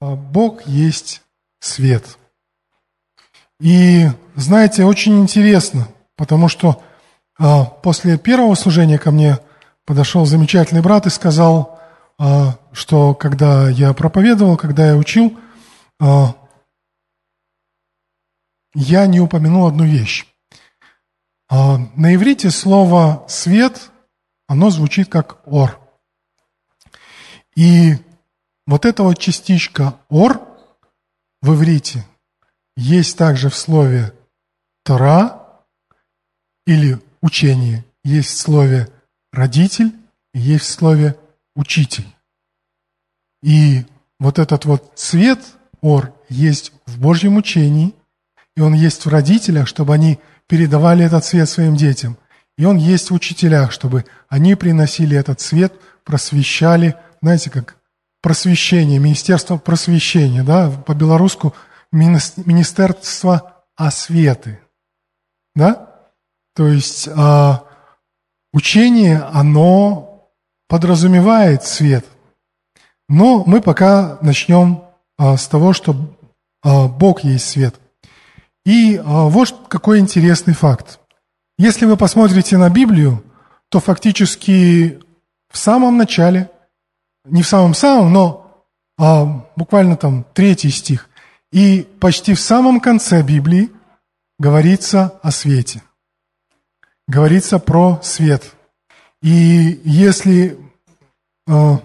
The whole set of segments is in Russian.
а, Бог есть свет. И, знаете, очень интересно, потому что а, после первого служения ко мне подошел замечательный брат и сказал, а, что когда я проповедовал, когда я учил, а, я не упомянул одну вещь. А, на иврите слово «свет», оно звучит как «ор». И вот эта вот частичка «ор» в иврите есть также в слове «тора» или «учение», есть в слове «родитель», есть в слове «учитель». И вот этот вот цвет «ор» есть в Божьем учении, и он есть в родителях, чтобы они передавали этот свет своим детям. И он есть в учителях, чтобы они приносили этот свет, просвещали, знаете, как просвещение, Министерство просвещения, да, по-белорусски Министерство осветы, да? То есть а, учение, оно подразумевает свет. Но мы пока начнем а, с того, что а, Бог есть свет. И а, вот какой интересный факт. Если вы посмотрите на Библию, то фактически в самом начале, не в самом-самом, но а, буквально там третий стих, и почти в самом конце Библии говорится о свете. Говорится про свет. И если э,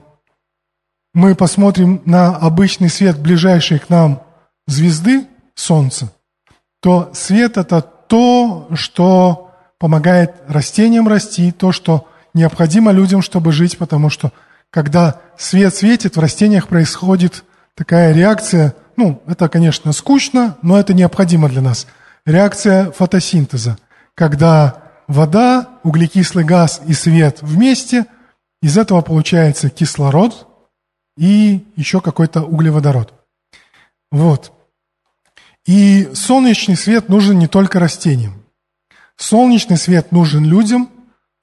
мы посмотрим на обычный свет ближайшей к нам звезды, Солнца, то свет – это то, что помогает растениям расти, то, что необходимо людям, чтобы жить, потому что когда свет светит, в растениях происходит такая реакция, ну, это, конечно, скучно, но это необходимо для нас. Реакция фотосинтеза, когда вода, углекислый газ и свет вместе, из этого получается кислород и еще какой-то углеводород. Вот. И солнечный свет нужен не только растениям. Солнечный свет нужен людям,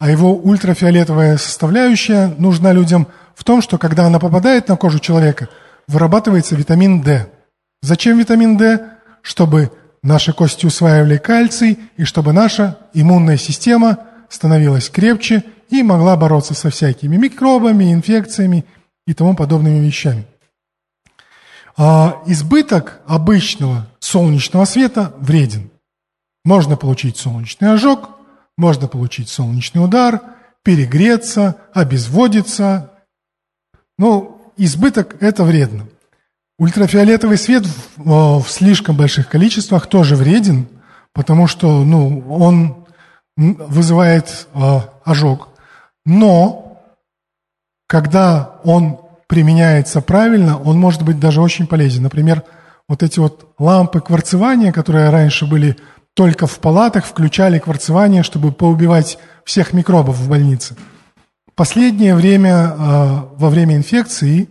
а его ультрафиолетовая составляющая нужна людям в том, что когда она попадает на кожу человека, вырабатывается витамин D. Зачем витамин D? Чтобы наши кости усваивали кальций и чтобы наша иммунная система становилась крепче и могла бороться со всякими микробами, инфекциями и тому подобными вещами. А избыток обычного солнечного света вреден. Можно получить солнечный ожог, можно получить солнечный удар, перегреться, обезводиться. Но избыток – это вредно. Ультрафиолетовый свет в, в слишком больших количествах тоже вреден, потому что ну, он вызывает э, ожог. Но когда он применяется правильно, он может быть даже очень полезен. Например, вот эти вот лампы кварцевания, которые раньше были только в палатах, включали кварцевание, чтобы поубивать всех микробов в больнице. Последнее время, а, во время инфекции,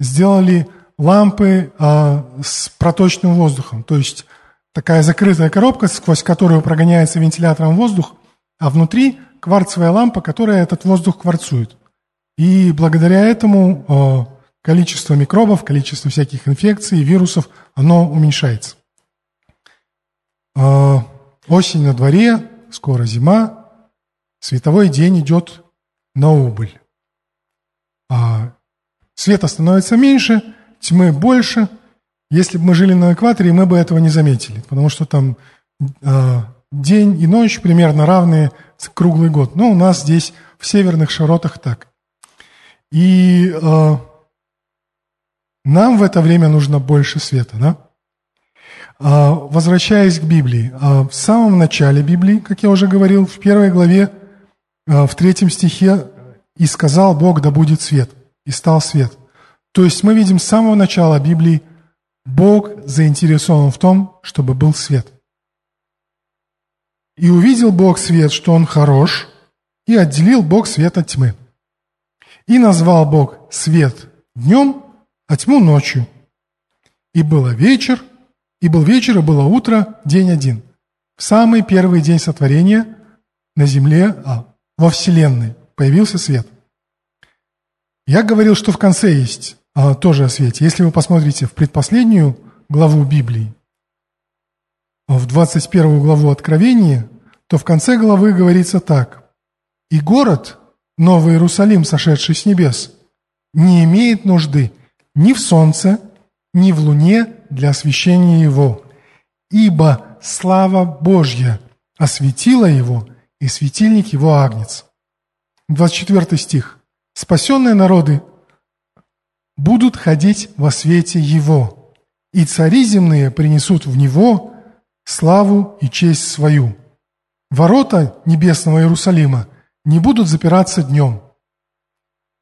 сделали лампы а, с проточным воздухом, то есть такая закрытая коробка, сквозь которую прогоняется вентилятором воздух, а внутри кварцевая лампа, которая этот воздух кварцует. И благодаря этому а, количество микробов, количество всяких инфекций, вирусов, оно уменьшается. А, осень на дворе, скоро зима, световой день идет на убыль. Света становится меньше, тьмы больше. Если бы мы жили на экваторе, мы бы этого не заметили, потому что там день и ночь примерно равные круглый год. Но у нас здесь в северных широтах так. И э, нам в это время нужно больше света, да? Э, возвращаясь к Библии, э, в самом начале Библии, как я уже говорил, в первой главе, э, в третьем стихе, «И сказал Бог, да будет свет, и стал свет». То есть мы видим с самого начала Библии, Бог заинтересован в том, чтобы был свет. И увидел Бог свет, что он хорош, и отделил Бог свет от тьмы. И назвал Бог свет днем, а тьму ночью. И было вечер, и был вечер, и было утро, день один. В самый первый день сотворения на земле, а, во Вселенной появился свет. Я говорил, что в конце есть а, тоже о свете. Если вы посмотрите в предпоследнюю главу Библии, в 21 главу Откровения, то в конце главы говорится так. «И город, Новый Иерусалим, сошедший с небес, не имеет нужды ни в солнце, ни в луне для освещения его, ибо слава Божья осветила его, и светильник его агнец». 24 стих. «Спасенные народы будут ходить во свете его, и цари земные принесут в него славу и честь свою. Ворота небесного Иерусалима не будут запираться днем,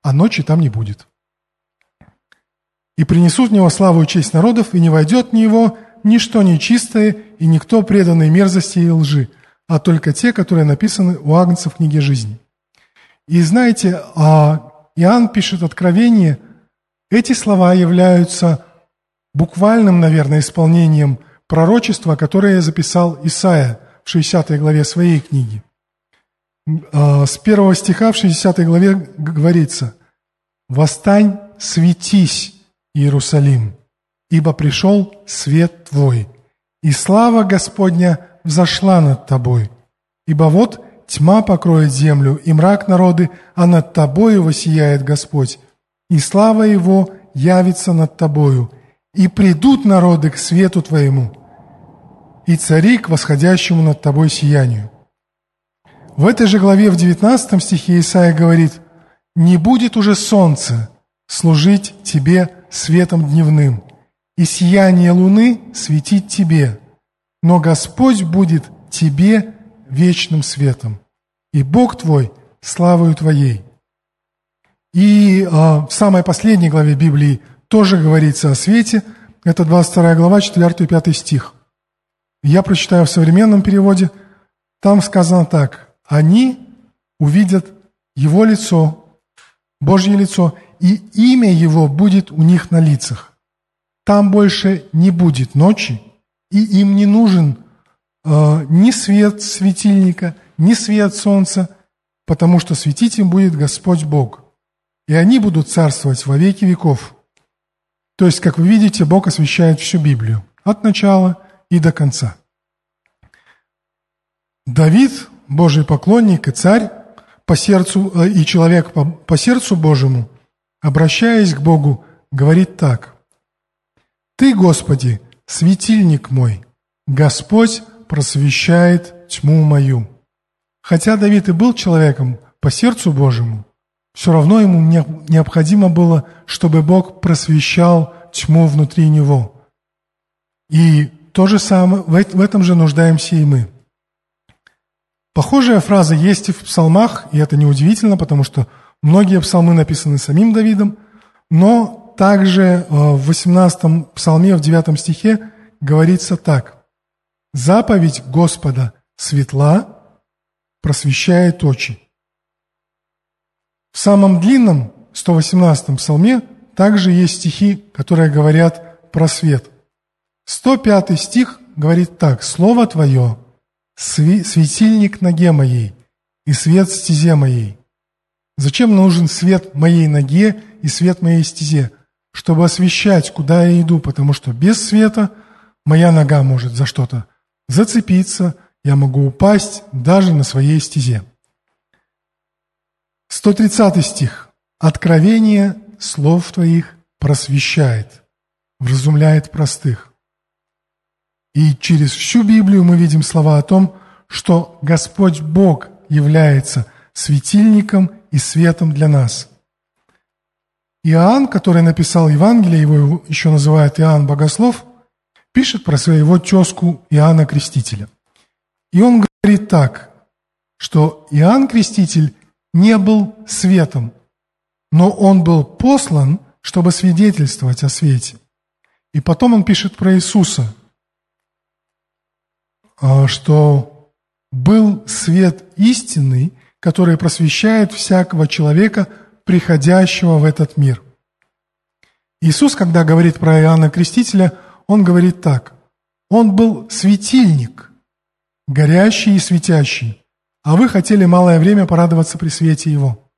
а ночи там не будет. И принесут в него славу и честь народов, и не войдет в него ничто нечистое и никто преданный мерзости и лжи, а только те, которые написаны у Агнца в книге жизни. И знаете, а Иоанн пишет Откровение, эти слова являются буквальным, наверное, исполнением пророчество, которое записал Исаия в 60 главе своей книги. А, с первого стиха в 60 главе говорится «Восстань, светись, Иерусалим, ибо пришел свет твой, и слава Господня взошла над тобой. Ибо вот тьма покроет землю, и мрак народы, а над тобою воссияет Господь, и слава Его явится над тобою, и придут народы к свету Твоему, и цари к восходящему над Тобой сиянию». В этой же главе в 19 стихе Исаия говорит, «Не будет уже солнце служить Тебе светом дневным, и сияние луны светить Тебе, но Господь будет Тебе вечным светом, и Бог Твой славою Твоей». И э, в самой последней главе Библии тоже говорится о свете. Это 22 глава, 4 и 5 стих. Я прочитаю в современном переводе. Там сказано так. Они увидят Его лицо, Божье лицо, и имя Его будет у них на лицах. Там больше не будет ночи, и им не нужен э, ни свет светильника, ни свет солнца, потому что светить им будет Господь Бог. И они будут царствовать во веки веков. То есть, как вы видите, Бог освещает всю Библию, от начала и до конца. Давид, Божий поклонник и царь, по сердцу, э, и человек по, по сердцу Божьему, обращаясь к Богу, говорит так. «Ты, Господи, светильник мой, Господь просвещает тьму мою». Хотя Давид и был человеком по сердцу Божьему, все равно ему необходимо было, чтобы Бог просвещал тьму внутри него. И то же самое, в этом же нуждаемся и мы. Похожая фраза есть и в псалмах, и это неудивительно, потому что многие псалмы написаны самим Давидом, но также э, в 18 псалме, в 9 стихе говорится так. «Заповедь Господа светла, просвещает очи». В самом длинном 118 псалме также есть стихи, которые говорят про свет. 105 стих говорит так. «Слово Твое – светильник ноге моей и свет стезе моей». Зачем нужен свет моей ноге и свет моей стезе? Чтобы освещать, куда я иду, потому что без света моя нога может за что-то зацепиться, я могу упасть даже на своей стезе. 130 стих. «Откровение слов Твоих просвещает, вразумляет простых». И через всю Библию мы видим слова о том, что Господь Бог является светильником и светом для нас. Иоанн, который написал Евангелие, его еще называют Иоанн Богослов, пишет про своего тезку Иоанна Крестителя. И он говорит так, что Иоанн Креститель не был светом, но он был послан, чтобы свидетельствовать о свете. И потом он пишет про Иисуса, а, что был свет истинный, который просвещает всякого человека, приходящего в этот мир. Иисус, когда говорит про Иоанна Крестителя, он говорит так. Он был светильник, горящий и светящий, а вы хотели малое время порадоваться при свете Его.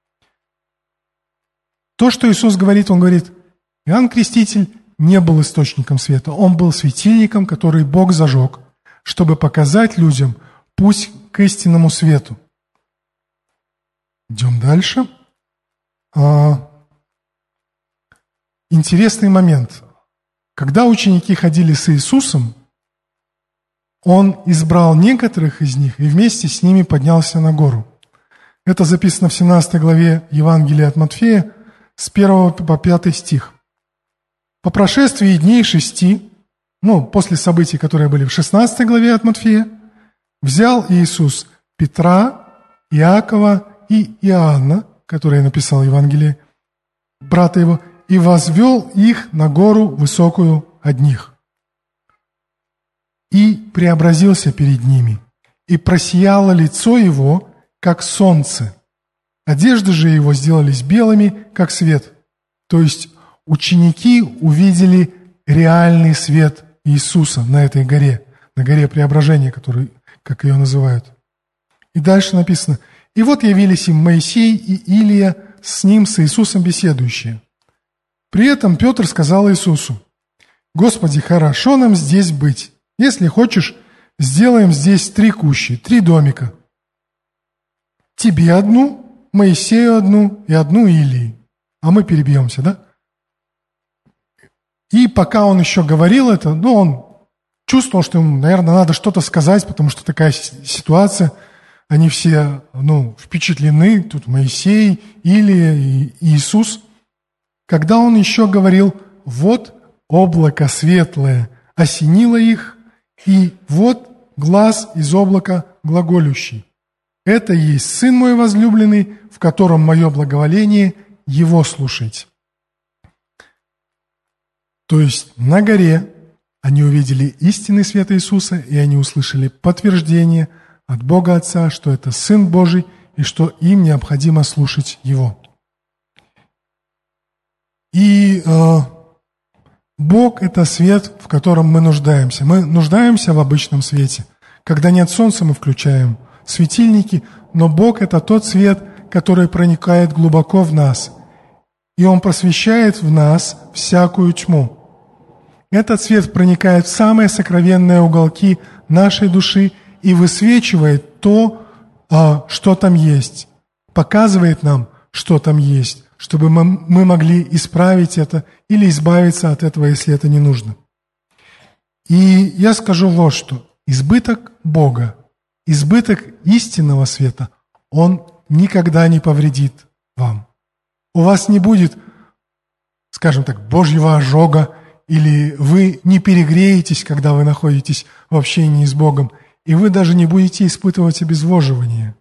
То, что Иисус говорит, Он говорит, Иоанн Креститель не был источником света, он был светильником, который Бог зажег, чтобы показать людям путь к истинному свету. Идем дальше. А, интересный момент. Когда ученики ходили с Иисусом, Он избрал некоторых из них и вместе с ними поднялся на гору. Это записано в 17 главе Евангелия от Матфея с 1 по 5 стих. По прошествии дней шести, ну, после событий, которые были в 16 главе от Матфея, взял Иисус Петра, Иакова и Иоанна, который написал Евангелие, брата его, и возвел их на гору высокую одних. И преобразился перед ними, и просияло лицо его, как солнце. Одежды же его сделались белыми, как свет. То есть ученики увидели реальный свет Иисуса на этой горе, на горе преображения, который, как ее называют. И дальше написано, «И вот явились им Моисей и Илия, с ним, с Иисусом беседующие. При этом Петр сказал Иисусу, «Господи, хорошо нам здесь быть. Если хочешь, сделаем здесь три кущи, три домика. Тебе одну, Моисею одну и одну Илии. А мы перебьемся, да? И пока он еще говорил это, ну, он чувствовал, что ему, наверное, надо что-то сказать, потому что такая ситуация, они все, ну, впечатлены, тут Моисей, Илия и Иисус – когда он еще говорил, вот облако светлое осенило их, и вот глаз из облака глаголющий. Это есть Сын мой возлюбленный, в котором мое благоволение, его слушать. То есть на горе они увидели истинный свет Иисуса, и они услышали подтверждение от Бога Отца, что это Сын Божий, и что им необходимо слушать Его. И э, Бог – это свет, в котором мы нуждаемся. Мы нуждаемся в обычном свете. Когда нет солнца, мы включаем светильники, но Бог – это тот свет, который проникает глубоко в нас. И Он просвещает в нас всякую тьму. Этот свет проникает в самые сокровенные уголки нашей души и высвечивает то, а, что там есть, показывает нам, что там есть чтобы мы могли исправить это или избавиться от этого, если это не нужно. И я скажу вот что. Избыток Бога, избыток истинного света, он никогда не повредит вам. У вас не будет, скажем так, Божьего ожога, или вы не перегреетесь, когда вы находитесь в общении с Богом, и вы даже не будете испытывать обезвоживание.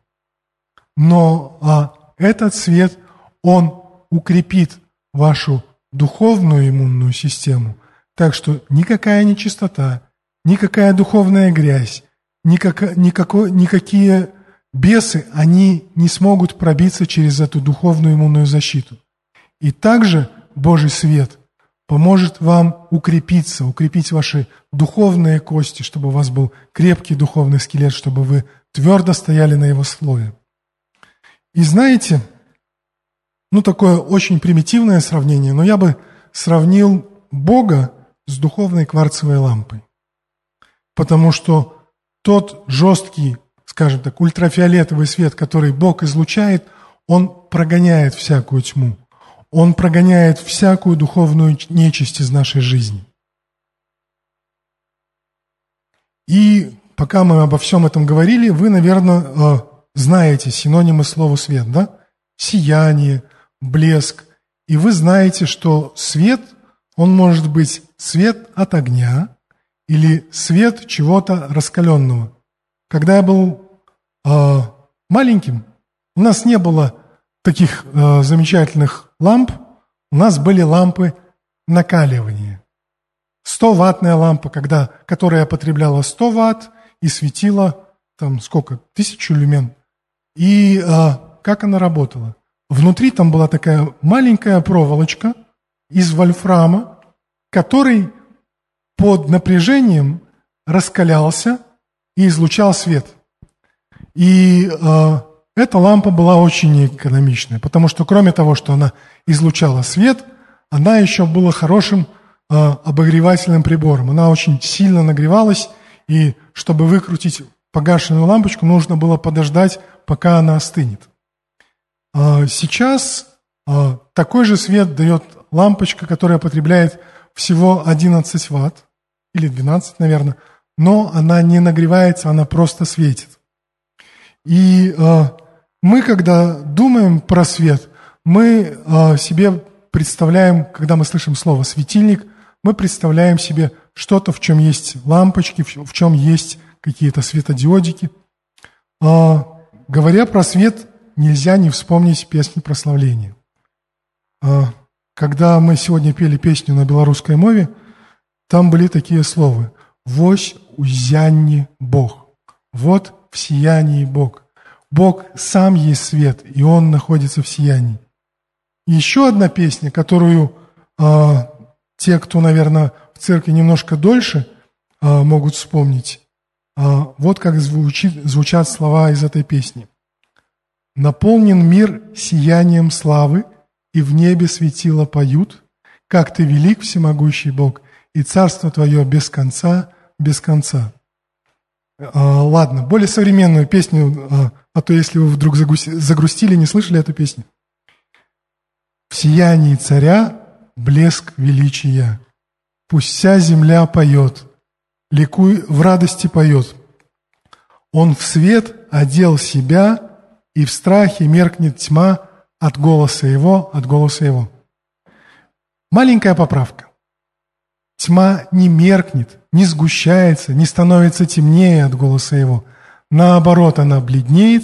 Но а, этот свет, он укрепит вашу духовную иммунную систему, так что никакая нечистота, никакая духовная грязь, никак, никакой, никакие бесы, они не смогут пробиться через эту духовную иммунную защиту. И также Божий свет поможет вам укрепиться, укрепить ваши духовные кости, чтобы у вас был крепкий духовный скелет, чтобы вы твердо стояли на его слое. И знаете, ну, такое очень примитивное сравнение, но я бы сравнил Бога с духовной кварцевой лампой. Потому что тот жесткий, скажем так, ультрафиолетовый свет, который Бог излучает, он прогоняет всякую тьму. Он прогоняет всякую духовную нечисть из нашей жизни. И пока мы обо всем этом говорили, вы, наверное, э, знаете синонимы слова «свет», да? Сияние, блеск. И вы знаете, что свет, он может быть свет от огня или свет чего-то раскаленного. Когда я был э, маленьким, у нас не было таких э, замечательных ламп, у нас были лампы накаливания. 100-ваттная лампа, когда, которая потребляла 100 ватт и светила там сколько, тысячу люмен. И э, как она работала? Внутри там была такая маленькая проволочка из вольфрама, который под напряжением раскалялся и излучал свет. И э, эта лампа была очень экономичная, потому что кроме того, что она излучала свет, она еще была хорошим э, обогревательным прибором. Она очень сильно нагревалась, и чтобы выкрутить погашенную лампочку, нужно было подождать, пока она остынет. А сейчас а, такой же свет дает лампочка, которая потребляет всего 11 ватт, или 12, наверное, но она не нагревается, она просто светит. И а, мы, когда думаем про свет, мы себе представляем, когда мы слышим слово «светильник», мы представляем себе что-то, в чем есть лампочки, в чем есть какие-то светодиодики. Говоря про свет, нельзя не вспомнить песни прославления. А, когда мы сегодня пели песню на белорусской мове, там были такие слова «Вось узянни Бог». Вот в сиянии Бог. Бог сам есть свет, и Он находится в сиянии. Еще одна песня, которую а, те, кто, наверное, в церкви немножко дольше, а, могут вспомнить. А, вот как звучит, звучат слова из этой песни. Наполнен мир сиянием славы, и в небе светило поют, как ты велик, всемогущий Бог, и царство твое без конца, без конца. А, ладно, более современную песню, а, а то если вы вдруг загрустили, не слышали эту песню. В сиянии царя блеск величия. Пусть вся земля поет, ликуй в радости поет. Он в свет одел себя, и в страхе меркнет тьма от голоса его, от голоса его. Маленькая поправка. Тьма не меркнет, не сгущается, не становится темнее от голоса его. Наоборот, она бледнеет,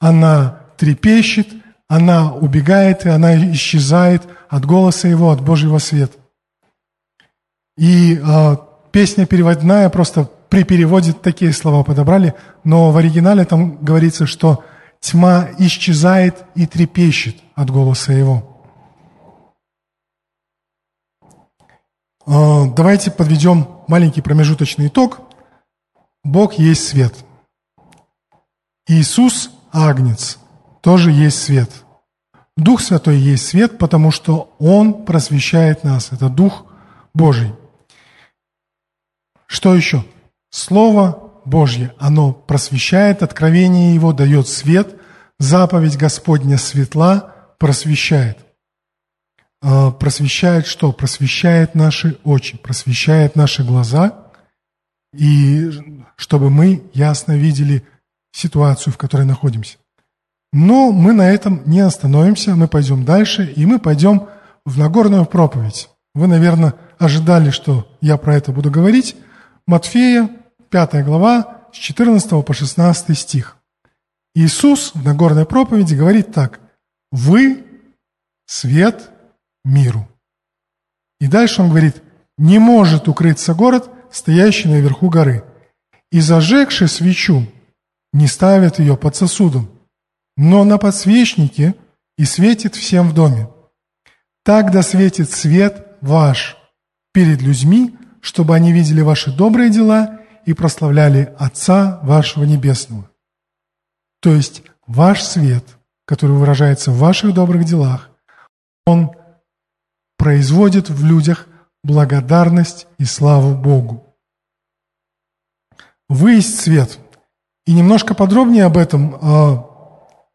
она трепещет, она убегает и она исчезает от голоса его, от Божьего света. И э, песня переводная просто при переводе такие слова подобрали, но в оригинале там говорится, что Тьма исчезает и трепещет от голоса Его. А, давайте подведем маленький промежуточный итог. Бог есть свет. Иисус – Агнец, тоже есть свет. Дух Святой есть свет, потому что Он просвещает нас. Это Дух Божий. Что еще? Слово Божье, оно просвещает, откровение Его дает свет, заповедь Господня светла просвещает. А, просвещает что? Просвещает наши очи, просвещает наши глаза, и чтобы мы ясно видели ситуацию, в которой находимся. Но мы на этом не остановимся, мы пойдем дальше, и мы пойдем в Нагорную проповедь. Вы, наверное, ожидали, что я про это буду говорить. Матфея, 5 глава, с 14 по 16 стих. Иисус в Нагорной проповеди говорит так. «Вы – свет миру». И дальше он говорит, «Не может укрыться город, стоящий наверху горы, и зажегший свечу не ставят ее под сосудом, но на подсвечнике и светит всем в доме. Так да светит свет ваш перед людьми, чтобы они видели ваши добрые дела и прославляли Отца вашего Небесного. То есть ваш свет, который выражается в ваших добрых делах, он производит в людях благодарность и славу Богу. Вы есть свет. И немножко подробнее об этом. А,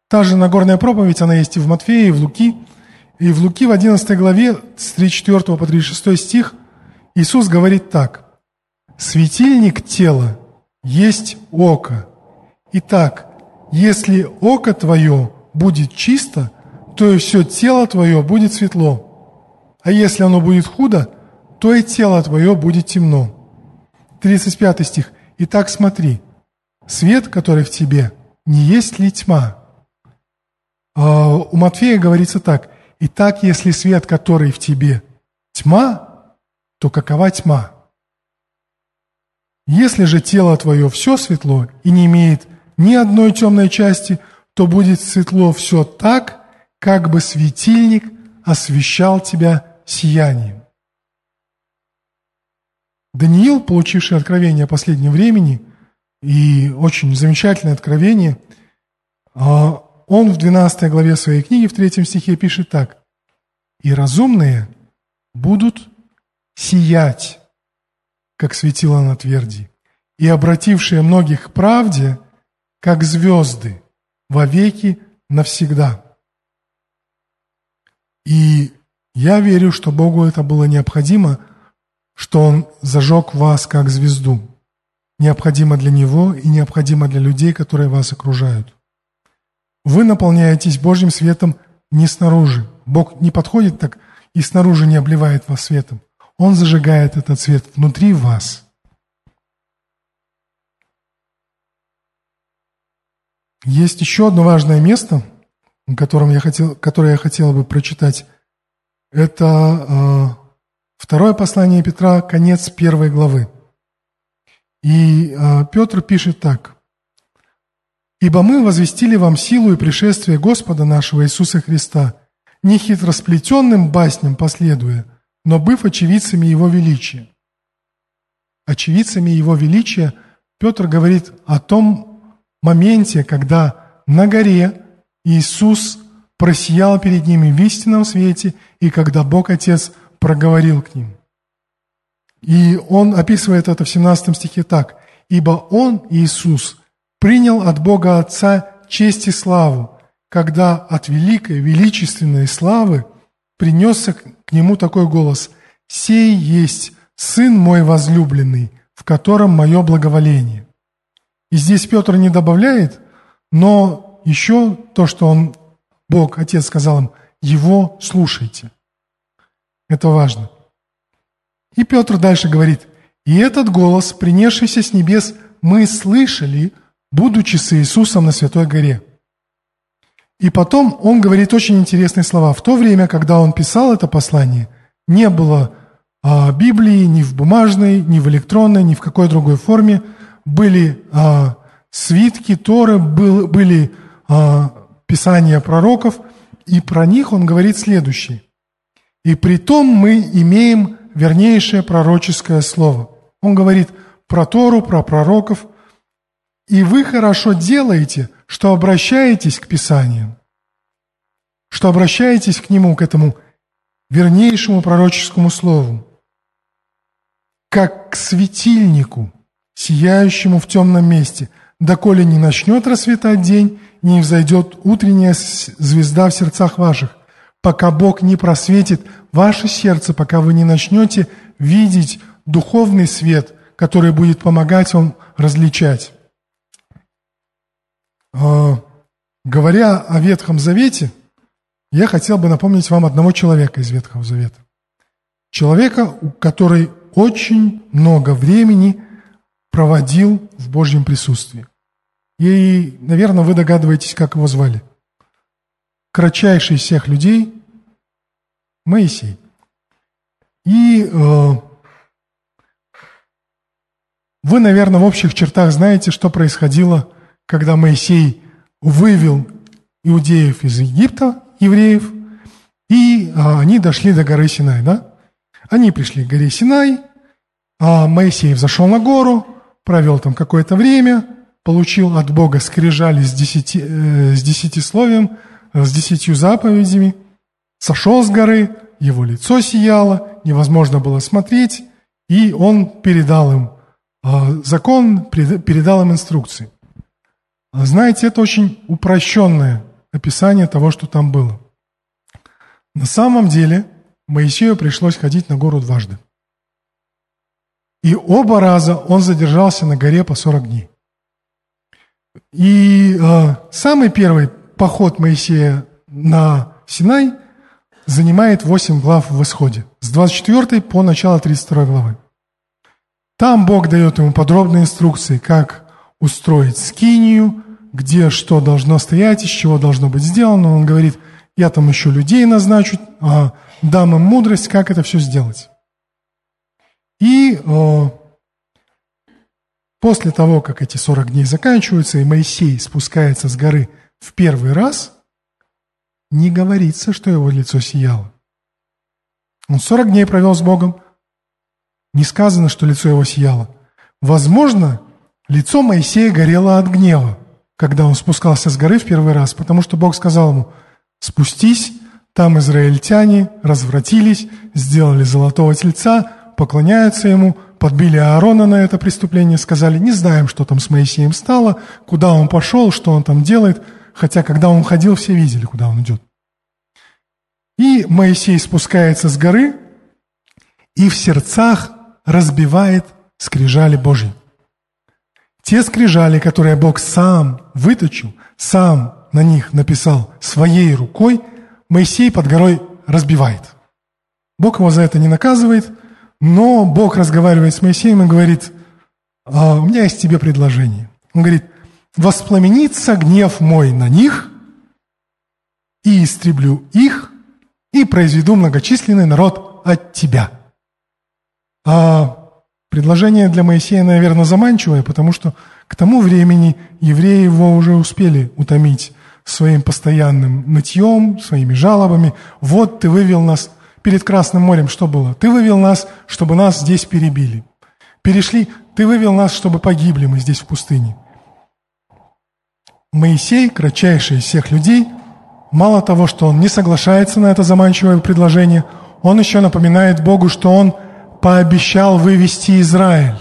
та же Нагорная проповедь, она есть и в Матфея, и в Луки. И в Луки в 11 главе с 34 по 36 стих Иисус говорит так. Светильник тела есть око. Итак, если око твое будет чисто, то и все тело твое будет светло. А если оно будет худо, то и тело твое будет темно. 35 стих. Итак, смотри, свет, который в тебе, не есть ли тьма? А у Матфея говорится так. Итак, если свет, который в тебе, тьма, то какова тьма? Если же тело твое все светло и не имеет ни одной темной части, то будет светло все так, как бы светильник освещал тебя сиянием. Даниил, получивший откровение о последнем времени, и очень замечательное откровение, а, он в 12 главе своей книги, в 3 стихе пишет так. «И разумные будут сиять, как светило на тверди, и обратившие многих к правде, как звезды, вовеки навсегда. И я верю, что Богу это было необходимо, что Он зажег вас как звезду. Необходимо для Него и необходимо для людей, которые вас окружают. Вы наполняетесь Божьим светом не снаружи. Бог не подходит так и снаружи не обливает вас светом. Он зажигает этот свет внутри вас. Есть еще одно важное место, котором я хотел, которое я хотел бы прочитать. Это э, второе послание Петра, конец первой главы. И э, Петр пишет так. «Ибо мы возвестили вам силу и пришествие Господа нашего Иисуса Христа, не хитросплетенным басням последуя, но быв очевидцами Его величия». Очевидцами Его величия Петр говорит о том моменте, когда на горе Иисус просиял перед ними в истинном свете, и когда Бог Отец проговорил к ним. И он описывает это в 17 стихе так. «Ибо Он, Иисус, принял от Бога Отца честь и славу, когда от великой, величественной славы принесся к Нему такой голос «Сей есть Сын мой возлюбленный, в котором мое благоволение». И здесь Петр не добавляет, но еще то, что он, Бог, Отец сказал им, его слушайте. Это важно. И Петр дальше говорит, «И этот голос, принесшийся с небес, мы слышали, будучи с Иисусом на Святой горе». И потом он говорит очень интересные слова. В то время, когда он писал это послание, не было а, Библии ни в бумажной, ни в электронной, ни в какой другой форме. Были а, свитки Торы, был, были а, писания пророков, и про них он говорит следующее. «И при том мы имеем вернейшее пророческое слово. Он говорит про Тору, про пророков. И вы хорошо делаете, что обращаетесь к Писаниям, что обращаетесь к нему, к этому вернейшему пророческому слову, как к светильнику, сияющему в темном месте, доколе не начнет расцветать день, не взойдет утренняя звезда в сердцах ваших, пока Бог не просветит ваше сердце, пока вы не начнете видеть духовный свет, который будет помогать вам различать. А, говоря о Ветхом Завете, я хотел бы напомнить вам одного человека из Ветхого Завета. Человека, который очень много времени проводил в Божьем присутствии. И, наверное, вы догадываетесь, как его звали кратчайший из всех людей – Моисей. И э, вы, наверное, в общих чертах знаете, что происходило, когда Моисей вывел иудеев из Египта, евреев, и э, они дошли до горы Синай, да? Они пришли к горе Синай, а Моисей взошел на гору, провел там какое-то время, получил от Бога скрижали с, десяти, э, с десятисловием – с десятью заповедями, сошел с горы, его лицо сияло, невозможно было смотреть, и он передал им а, закон, передал им инструкции. Знаете, это очень упрощенное описание того, что там было. На самом деле Моисею пришлось ходить на гору дважды. И оба раза он задержался на горе по 40 дней. И э, самый первый поход Моисея на Синай занимает 8 глав в Исходе, с 24 по начало 32 главы. Там Бог дает ему подробные инструкции, как устроить скинию, где что должно стоять, из чего должно быть сделано. Он говорит, я там еще людей назначу, а, дам им мудрость, как это все сделать. И э, после того, как эти 40 дней заканчиваются, и Моисей спускается с горы в первый раз, не говорится, что его лицо сияло. Он 40 дней провел с Богом, не сказано, что лицо его сияло. Возможно, лицо Моисея горело от гнева, когда он спускался с горы в первый раз, потому что Бог сказал ему, спустись Там израильтяне развратились, сделали золотого тельца, поклоняются ему, подбили Аарона на это преступление, сказали, не знаем, что там с Моисеем стало, куда он пошел, что он там делает, хотя когда он ходил, все видели, куда он идет. И Моисей спускается с горы и в сердцах разбивает скрижали Божьи. Те скрижали, которые Бог сам выточил, сам на них написал своей рукой, Моисей под горой разбивает. Бог его за это не наказывает, но Бог разговаривает с Моисеем и говорит, «А, у меня есть тебе предложение. Он говорит, воспламенится гнев мой на них, и истреблю их, и произведу многочисленный народ от тебя. А предложение для Моисея, наверное, заманчивое, потому что к тому времени евреи его уже успели утомить своим постоянным нытьем, своими жалобами. Вот ты вывел нас перед Красным морем, что было? Ты вывел нас, чтобы нас здесь перебили. Перешли, ты вывел нас, чтобы погибли мы здесь в пустыне. Моисей, кратчайший из всех людей, мало того, что он не соглашается на это заманчивое предложение, он еще напоминает Богу, что он пообещал вывести Израиль.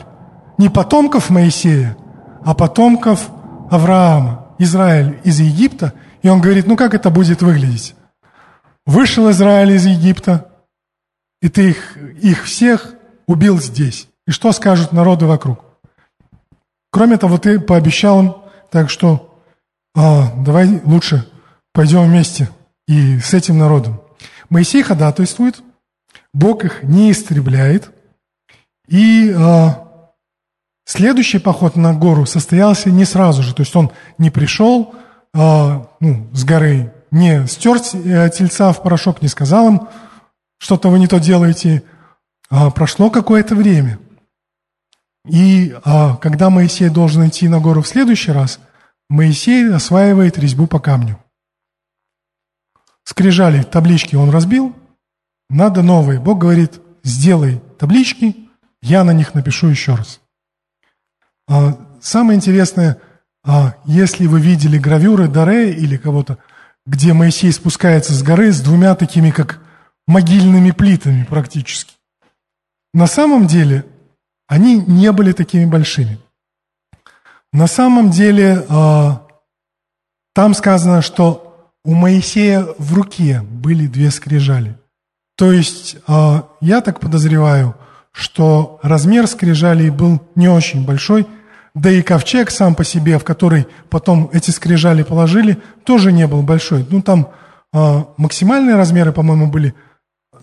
Не потомков Моисея, а потомков Авраама. Израиль из Египта, и он говорит, ну как это будет выглядеть? Вышел Израиль из Египта, и ты их, их всех убил здесь. И что скажут народы вокруг? Кроме того, ты пообещал им, так что а, давай лучше пойдем вместе и с этим народом. Моисей ходатайствует, Бог их не истребляет, и а, Следующий поход на гору состоялся не сразу же, то есть он не пришел э, ну, с горы, не стер тельца в порошок, не сказал им, что-то вы не то делаете. А прошло какое-то время. И а, когда Моисей должен идти на гору в следующий раз, Моисей осваивает резьбу по камню. Скрижали, таблички он разбил, надо новые. Бог говорит, сделай таблички, я на них напишу еще раз. А, самое интересное, а, если вы видели гравюры Даре или кого-то, где Моисей спускается с горы с двумя такими, как могильными плитами практически. На самом деле они не были такими большими. На самом деле а, там сказано, что у Моисея в руке были две скрижали. То есть я так подозреваю, что размер скрижалей был не очень большой – да и ковчег сам по себе, в который потом эти скрижали положили, тоже не был большой. Ну, там э, максимальные размеры, по-моему, были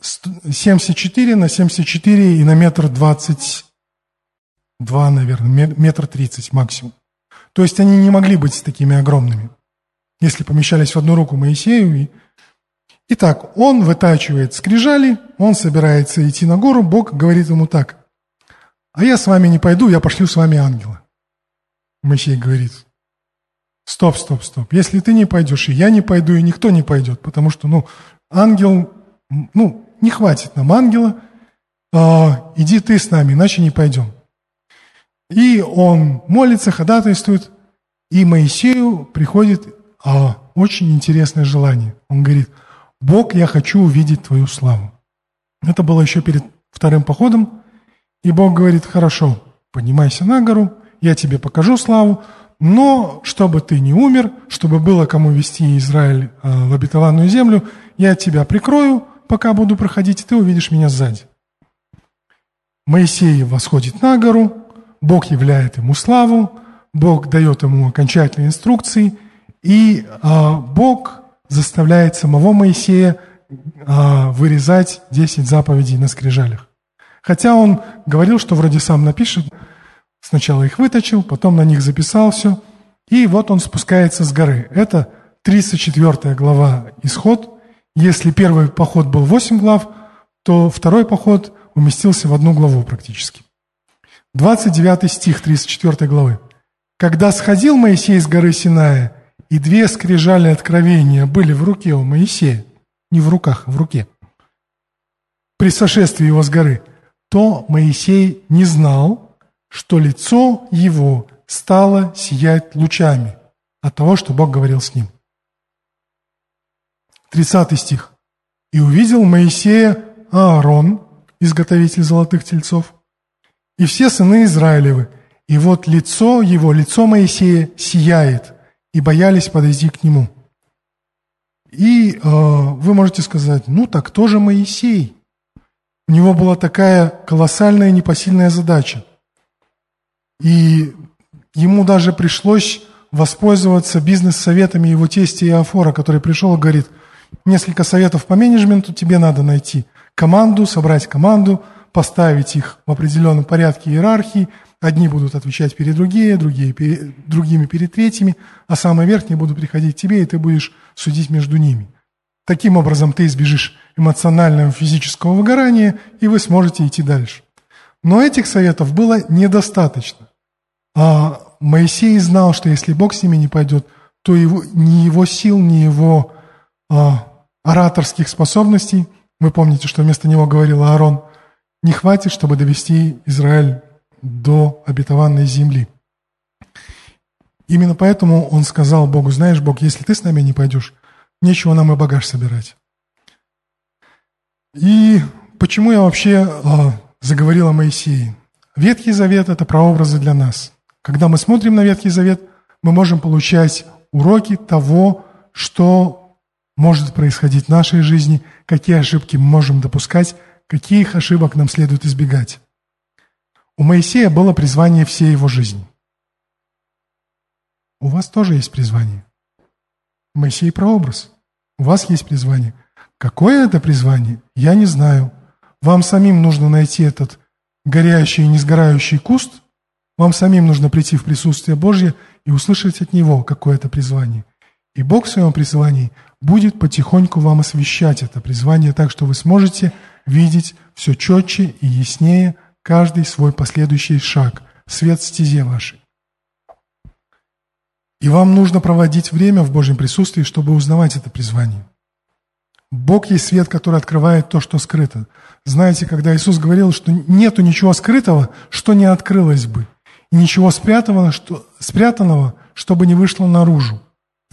74 на 74 и на метр 22, наверное, метр 30 максимум. То есть они не могли быть такими огромными, если помещались в одну руку Моисею. Итак, он вытачивает скрижали, он собирается идти на гору, Бог говорит ему так, а я с вами не пойду, я пошлю с вами ангела. Моисей говорит, стоп, стоп, стоп, если ты не пойдешь, и я не пойду, и никто не пойдет, потому что, ну, ангел, ну, не хватит нам ангела, а, иди ты с нами, иначе не пойдем. И он молится, ходатайствует, и Моисею приходит а, очень интересное желание. Он говорит, Бог, я хочу увидеть Твою славу. Это было еще перед вторым походом, и Бог говорит, хорошо, поднимайся на гору, я тебе покажу славу, но чтобы ты не умер, чтобы было кому вести Израиль э, в обетованную землю, я тебя прикрою, пока буду проходить, ты увидишь меня сзади. Моисей восходит на гору, Бог являет ему славу, Бог дает ему окончательные инструкции, и а, Бог заставляет самого Моисея а, вырезать 10 заповедей на скрижалях. Хотя он говорил, что вроде сам напишет, Сначала их выточил, потом на них записал все. И вот он спускается с горы. Это 34 глава «Исход». Если первый поход был 8 глав, то второй поход уместился в одну главу практически. 29 стих 34 главы. «Когда сходил Моисей с горы Синая, и две скрижали откровения были в руке у Моисея, не в руках, а в руке, при сошествии его с горы, то Моисей не знал, что лицо его стало сиять лучами от того, что Бог говорил с ним. 30 стих. И увидел Моисея Аарон, изготовитель золотых тельцов, и все сыны Израилевы. И вот лицо его, лицо Моисея сияет, и боялись подойти к нему. И э, вы можете сказать, ну так тоже Моисей. У него была такая колоссальная непосильная задача. И ему даже пришлось воспользоваться бизнес-советами его тестя Иофора, который пришел и говорит, несколько советов по менеджменту тебе надо найти. Команду, собрать команду, поставить их в определенном порядке иерархии. Одни будут отвечать перед другими, другие перед, другими перед третьими, а самые верхние будут приходить к тебе, и ты будешь судить между ними. Таким образом ты избежишь эмоционального физического выгорания, и вы сможете идти дальше. Но этих советов было недостаточно. А Моисей знал, что если Бог с ними не пойдет, то его, ни его сил, ни его а, ораторских способностей, вы помните, что вместо него говорил Аарон, не хватит, чтобы довести Израиль до обетованной земли. Именно поэтому он сказал Богу, знаешь, Бог, если ты с нами не пойдешь, нечего нам и багаж собирать. И почему я вообще а, заговорил о Моисее? Ветхий Завет – это прообразы для нас – когда мы смотрим на Ветхий Завет, мы можем получать уроки того, что может происходить в нашей жизни, какие ошибки мы можем допускать, каких ошибок нам следует избегать. У Моисея было призвание всей его жизни. У вас тоже есть призвание. Моисей прообраз. У вас есть призвание. Какое это призвание, я не знаю. Вам самим нужно найти этот горящий и несгорающий куст – вам самим нужно прийти в присутствие Божье и услышать от Него какое-то призвание. И Бог в своем призвании будет потихоньку вам освещать это призвание так, что вы сможете видеть все четче и яснее каждый свой последующий шаг, свет стезе вашей. И вам нужно проводить время в Божьем присутствии, чтобы узнавать это призвание. Бог есть свет, который открывает то, что скрыто. Знаете, когда Иисус говорил, что нету ничего скрытого, что не открылось бы – и ничего спрятанного, что, спрятанного, чтобы не вышло наружу.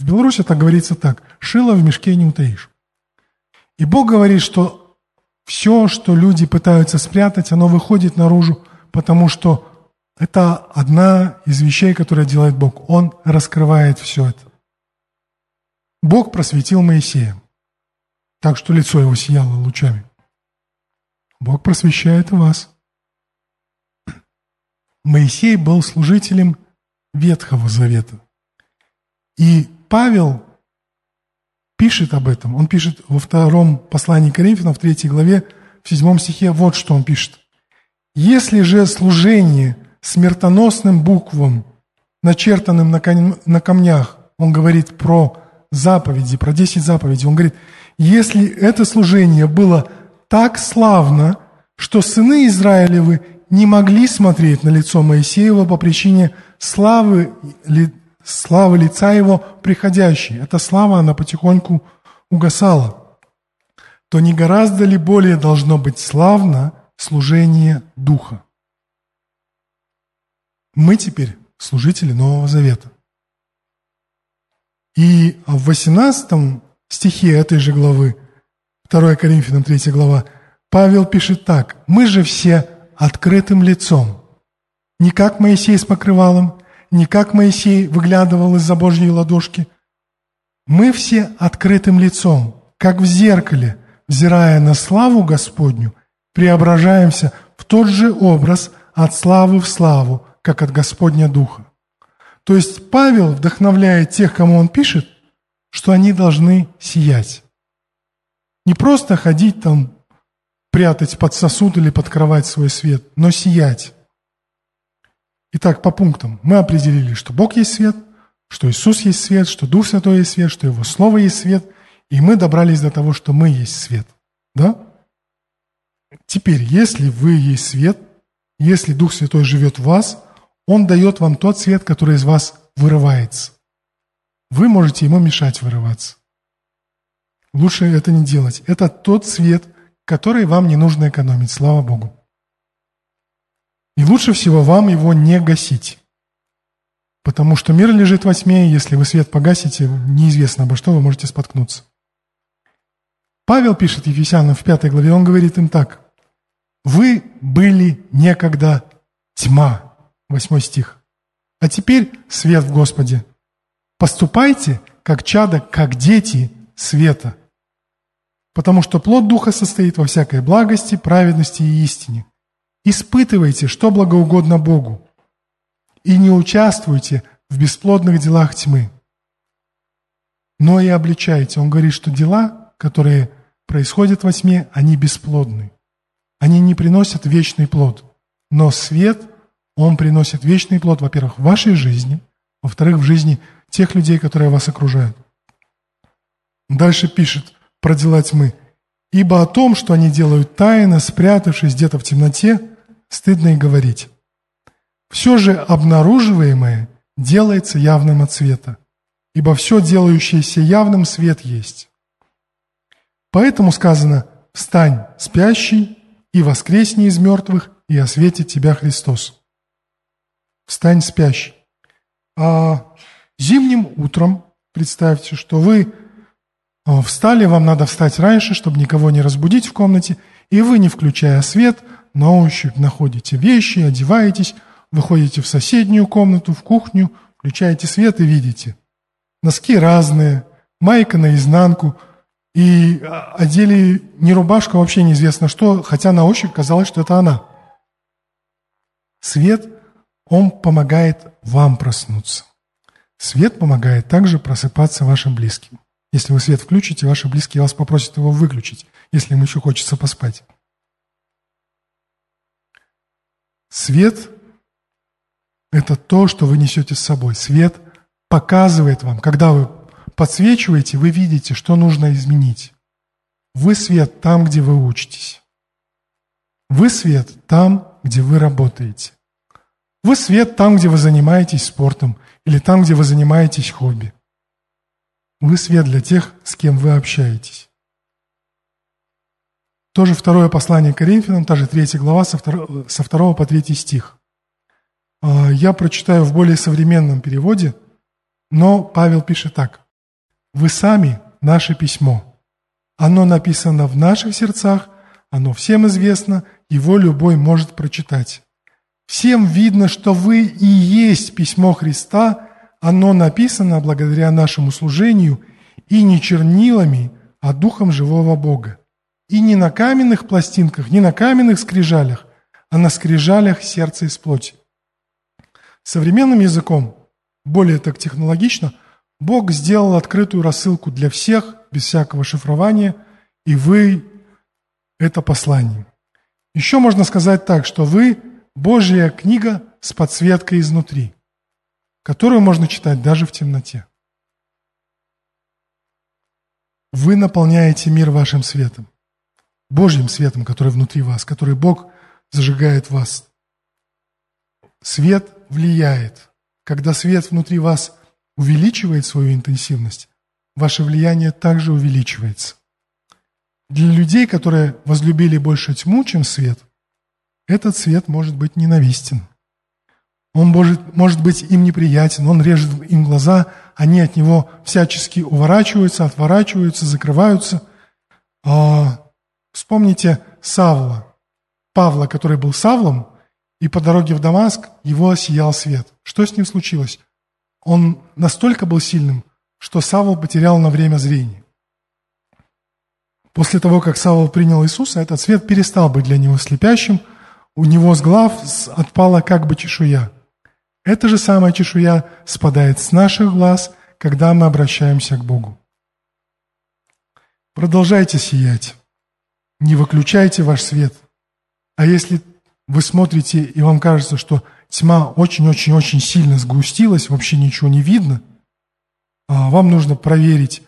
В Беларуси так говорится так, шило в мешке не утаишь. И Бог говорит, что все, что люди пытаются спрятать, оно выходит наружу, потому что это одна из вещей, которые делает Бог. Он раскрывает все это. Бог просветил Моисея, так что лицо его сияло лучами. Бог просвещает вас. Моисей был служителем Ветхого Завета. И Павел пишет об этом. Он пишет во втором послании Коринфянам, в третьей главе, в седьмом стихе, вот что он пишет. «Если же служение смертоносным буквам, начертанным на, кам- на камнях, он говорит про заповеди, про десять заповедей, он говорит, если это служение было так славно, что сыны Израилевы не могли смотреть на лицо Моисеева по причине славы, славы лица его приходящей. Эта слава, она потихоньку угасала. То не гораздо ли более должно быть славно служение Духа? Мы теперь служители Нового Завета. И в 18 стихе этой же главы, 2 Коринфянам 3 глава, Павел пишет так. «Мы же все открытым лицом. Не как Моисей с покрывалом, не как Моисей выглядывал из-за Божьей ладошки. Мы все открытым лицом, как в зеркале, взирая на славу Господню, преображаемся в тот же образ от славы в славу, как от Господня Духа. То есть Павел вдохновляет тех, кому он пишет, что они должны сиять. Не просто ходить там прятать под сосуд или под кровать свой свет, но сиять. Итак, по пунктам. Мы определили, что Бог есть свет, что Иисус есть свет, что Дух Святой есть свет, что Его Слово есть свет, и мы добрались до того, что мы есть свет. Да? Теперь, если вы есть свет, если Дух Святой живет в вас, Он дает вам тот свет, который из вас вырывается. Вы можете ему мешать вырываться. Лучше это не делать. Это тот свет, который вам не нужно экономить, слава Богу. И лучше всего вам его не гасить. Потому что мир лежит во тьме, и если вы свет погасите, неизвестно обо что вы можете споткнуться. Павел пишет Ефесянам в пятой главе, он говорит им так. «Вы были некогда тьма». Восьмой стих. «А теперь свет в Господе. Поступайте, как чада, как дети света. Потому что плод Духа состоит во всякой благости, праведности и истине. Испытывайте, что благоугодно Богу, и не участвуйте в бесплодных делах тьмы. Но и обличайте. Он говорит, что дела, которые происходят во тьме, они бесплодны. Они не приносят вечный плод. Но свет, он приносит вечный плод, во-первых, в вашей жизни, во-вторых, в жизни тех людей, которые вас окружают. Дальше пишет про дела тьмы. «Ибо о том, что они делают тайно, спрятавшись где-то в темноте, стыдно и говорить. Все же обнаруживаемое делается явным от света, ибо все делающееся явным свет есть. Поэтому сказано «Встань, спящий, и воскресни из мертвых, и осветит тебя Христос». Встань, спящий. А зимним утром, представьте, что вы а, встали, вам надо встать раньше, чтобы никого не разбудить в комнате, и вы, не включая свет, на ощупь находите вещи, одеваетесь, выходите в соседнюю комнату, в кухню, включаете свет и видите. Носки разные, майка наизнанку, и одели не рубашка, вообще неизвестно что, хотя на ощупь казалось, что это она. Свет, он помогает вам проснуться. Свет помогает также просыпаться вашим близким. Если вы свет включите, ваши близкие вас попросят его выключить, если им еще хочется поспать. Свет – это то, что вы несете с собой. Свет показывает вам, когда вы подсвечиваете, вы видите, что нужно изменить. Вы свет там, где вы учитесь. Вы свет там, где вы работаете. Вы свет там, где вы занимаетесь спортом или там, где вы занимаетесь хобби. Вы свет для тех, с кем вы общаетесь. Тоже второе послание к Коринфянам, та же третья глава, со второго, со второго по третий стих. А, я прочитаю в более современном переводе, но Павел пишет так. «Вы сами – наше письмо. Оно написано в наших сердцах, оно всем известно, его любой может прочитать. Всем видно, что вы и есть письмо Христа, оно написано благодаря нашему служению и не чернилами, а духом живого Бога. И не на каменных пластинках, не на каменных скрижалях, а на скрижалях сердца из плоти. Современным языком, более так технологично, Бог сделал открытую рассылку для всех, без всякого шифрования, и вы – это послание. Еще можно сказать так, что вы – Божья книга с подсветкой изнутри, которую можно читать даже в темноте. Вы наполняете мир вашим светом. Божьим светом, который внутри вас, который Бог зажигает вас. Свет влияет. Когда свет внутри вас увеличивает свою интенсивность, ваше влияние также увеличивается. Для людей, которые возлюбили больше тьму, чем свет, этот свет может быть ненавистен. Он может, может быть им неприятен, он режет им глаза, они от него всячески уворачиваются, отворачиваются, закрываются. Вспомните Савла, Павла, который был Савлом, и по дороге в Дамаск его осиял свет. Что с ним случилось? Он настолько был сильным, что Савл потерял на время зрение. После того, как Савл принял Иисуса, этот свет перестал быть для него слепящим, у него с глав отпала как бы чешуя. Эта же самая чешуя спадает с наших глаз, когда мы обращаемся к Богу. Продолжайте сиять. Не выключайте ваш свет. А если вы смотрите, и вам кажется, что тьма очень-очень-очень сильно сгустилась, вообще ничего не видно, а вам нужно проверить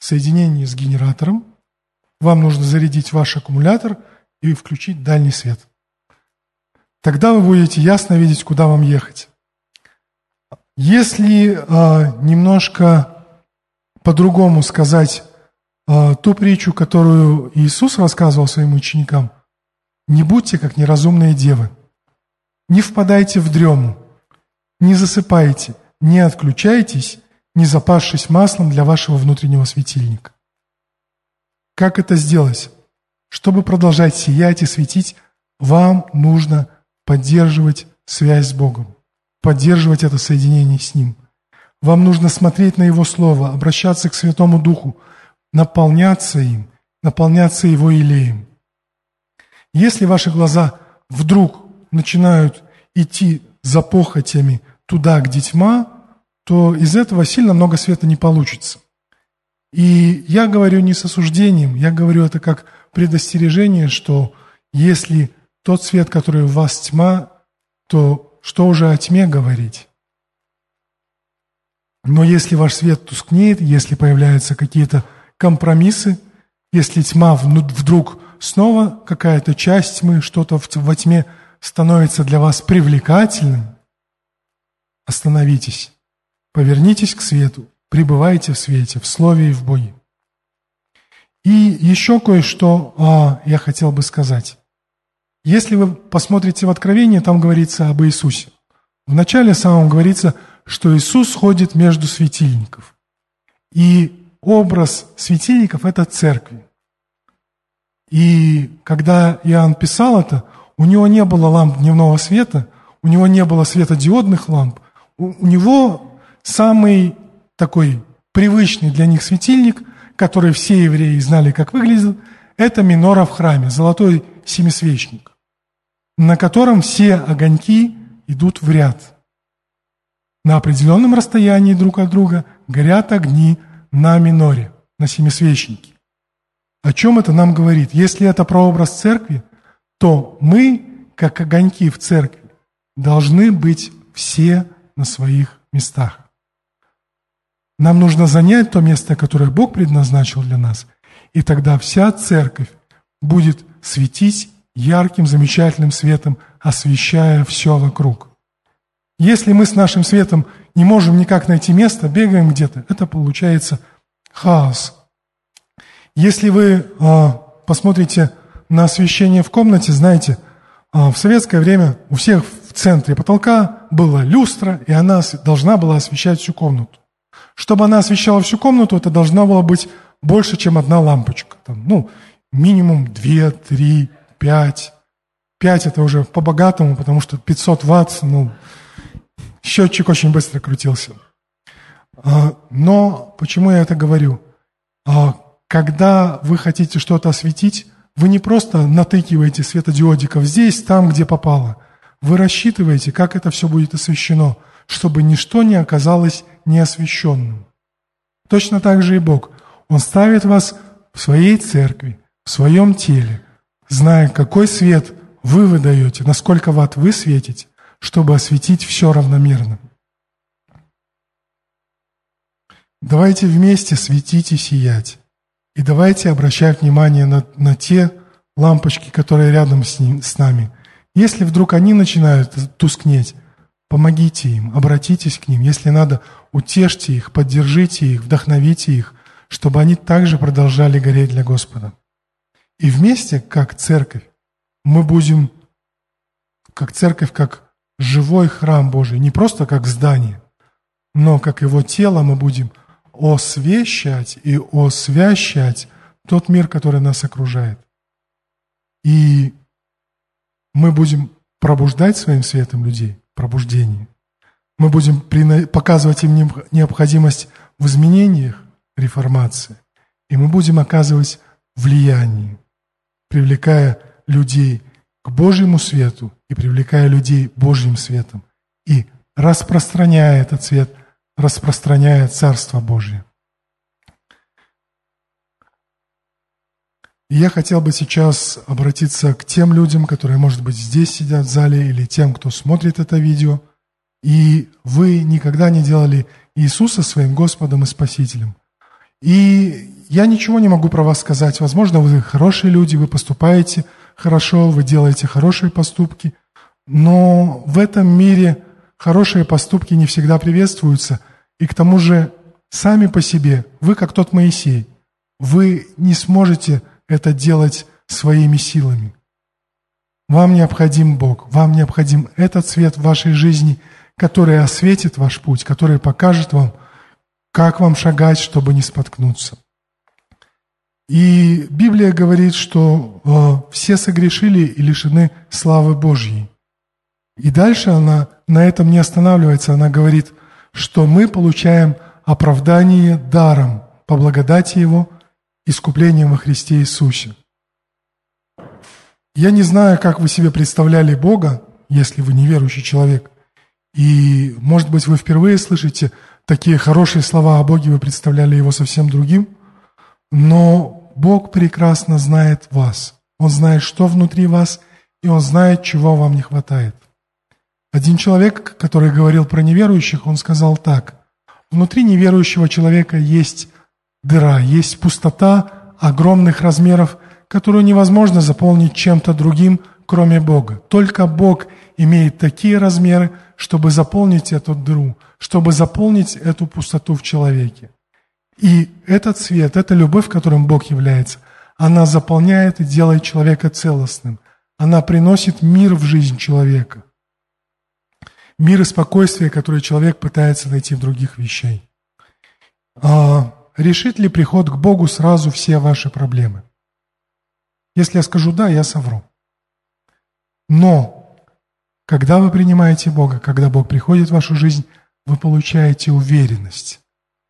соединение с генератором, вам нужно зарядить ваш аккумулятор и включить дальний свет. Тогда вы будете ясно видеть, куда вам ехать. Если а, немножко по-другому сказать ту притчу, которую Иисус рассказывал своим ученикам. Не будьте как неразумные девы. Не впадайте в дрему. Не засыпайте. Не отключайтесь, не запасшись маслом для вашего внутреннего светильника. Как это сделать? Чтобы продолжать сиять и светить, вам нужно поддерживать связь с Богом, поддерживать это соединение с Ним. Вам нужно смотреть на Его Слово, обращаться к Святому Духу, наполняться им, наполняться Его илеем. Если ваши глаза вдруг начинают идти за похотями туда, где тьма, то из этого сильно много света не получится. И я говорю не с осуждением, я говорю это как предостережение, что если тот свет, который у вас тьма, то что уже о тьме говорить? Но если ваш свет тускнеет, если появляются какие-то компромиссы, если тьма вдруг снова какая-то часть тьмы, что-то во тьме становится для вас привлекательным, остановитесь, повернитесь к свету, пребывайте в свете, в Слове и в Боге. И еще кое-что а, я хотел бы сказать. Если вы посмотрите в Откровение, там говорится об Иисусе. В начале самом говорится, что Иисус ходит между светильников. И образ светильников – это церкви. И когда Иоанн писал это, у него не было ламп дневного света, у него не было светодиодных ламп, у, у него самый такой привычный для них светильник, который все евреи знали, как выглядит, это минора в храме, золотой семисвечник, на котором все огоньки идут в ряд. На определенном расстоянии друг от друга горят огни на миноре, на семисвечнике. О чем это нам говорит? Если это прообраз церкви, то мы, как огоньки в церкви, должны быть все на своих местах. Нам нужно занять то место, которое Бог предназначил для нас, и тогда вся церковь будет светить ярким, замечательным светом, освещая все вокруг. Если мы с нашим светом не можем никак найти место, бегаем где-то, это получается хаос. Если вы э, посмотрите на освещение в комнате, знаете, э, в советское время у всех в центре потолка была люстра, и она должна была освещать всю комнату. Чтобы она освещала всю комнату, это должна была быть больше, чем одна лампочка. Там, ну, минимум две, три, пять. Пять это уже по-богатому, потому что 500 ватт, ну, счетчик очень быстро крутился. А, но почему я это говорю? А, когда вы хотите что-то осветить, вы не просто натыкиваете светодиодиков здесь, там, где попало. Вы рассчитываете, как это все будет освещено, чтобы ничто не оказалось неосвященным. Точно так же и Бог. Он ставит вас в своей церкви, в своем теле, зная, какой свет вы выдаете, насколько ватт вы светите, чтобы осветить все равномерно. Давайте вместе светить и сиять. И давайте обращать внимание на, на те лампочки, которые рядом с, ним, с нами. Если вдруг они начинают тускнеть, Помогите им, обратитесь к ним. Если надо, утешьте их, поддержите их, вдохновите их, чтобы они также продолжали гореть для Господа. И вместе, как церковь, мы будем, как церковь, как живой храм Божий, не просто как здание, но как его тело мы будем освещать и освящать тот мир, который нас окружает. И мы будем пробуждать своим светом людей, пробуждении. Мы будем показывать им необходимость в изменениях реформации, и мы будем оказывать влияние, привлекая людей к Божьему свету и привлекая людей Божьим светом, и распространяя этот свет, распространяя Царство Божье. И я хотел бы сейчас обратиться к тем людям, которые, может быть, здесь сидят в зале, или тем, кто смотрит это видео, и вы никогда не делали Иисуса своим Господом и Спасителем. И я ничего не могу про вас сказать. Возможно, вы хорошие люди, вы поступаете хорошо, вы делаете хорошие поступки, но в этом мире хорошие поступки не всегда приветствуются. И к тому же сами по себе, вы как тот Моисей, вы не сможете это делать своими силами. Вам необходим Бог, вам необходим этот свет в вашей жизни, который осветит ваш путь, который покажет вам, как вам шагать, чтобы не споткнуться. И Библия говорит, что э, все согрешили и лишены славы Божьей. И дальше она на этом не останавливается. Она говорит, что мы получаем оправдание даром по благодати Его, искуплением во Христе Иисусе. Я не знаю, как вы себе представляли Бога, если вы неверующий человек. И, может быть, вы впервые слышите такие хорошие слова о Боге, вы представляли Его совсем другим. Но Бог прекрасно знает вас. Он знает, что внутри вас, и Он знает, чего вам не хватает. Один человек, который говорил про неверующих, он сказал так. Внутри неверующего человека есть дыра, есть пустота огромных размеров, которую невозможно заполнить чем-то другим, кроме Бога. Только Бог имеет такие размеры, чтобы заполнить эту дыру, чтобы заполнить эту пустоту в человеке. И этот свет, эта любовь, которым Бог является, она заполняет и делает человека целостным. Она приносит мир в жизнь человека. Мир и спокойствие, которое человек пытается найти в других вещей. А решит ли приход к Богу сразу все ваши проблемы? Если я скажу «да», я совру. Но, когда вы принимаете Бога, когда Бог приходит в вашу жизнь, вы получаете уверенность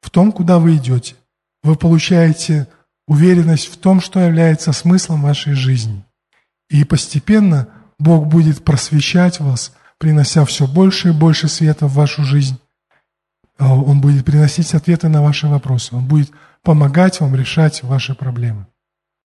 в том, куда вы идете. Вы получаете уверенность в том, что является смыслом вашей жизни. И постепенно Бог будет просвещать вас, принося все больше и больше света в вашу жизнь. А Он будет приносить ответы на ваши вопросы. Он будет помогать вам решать ваши проблемы.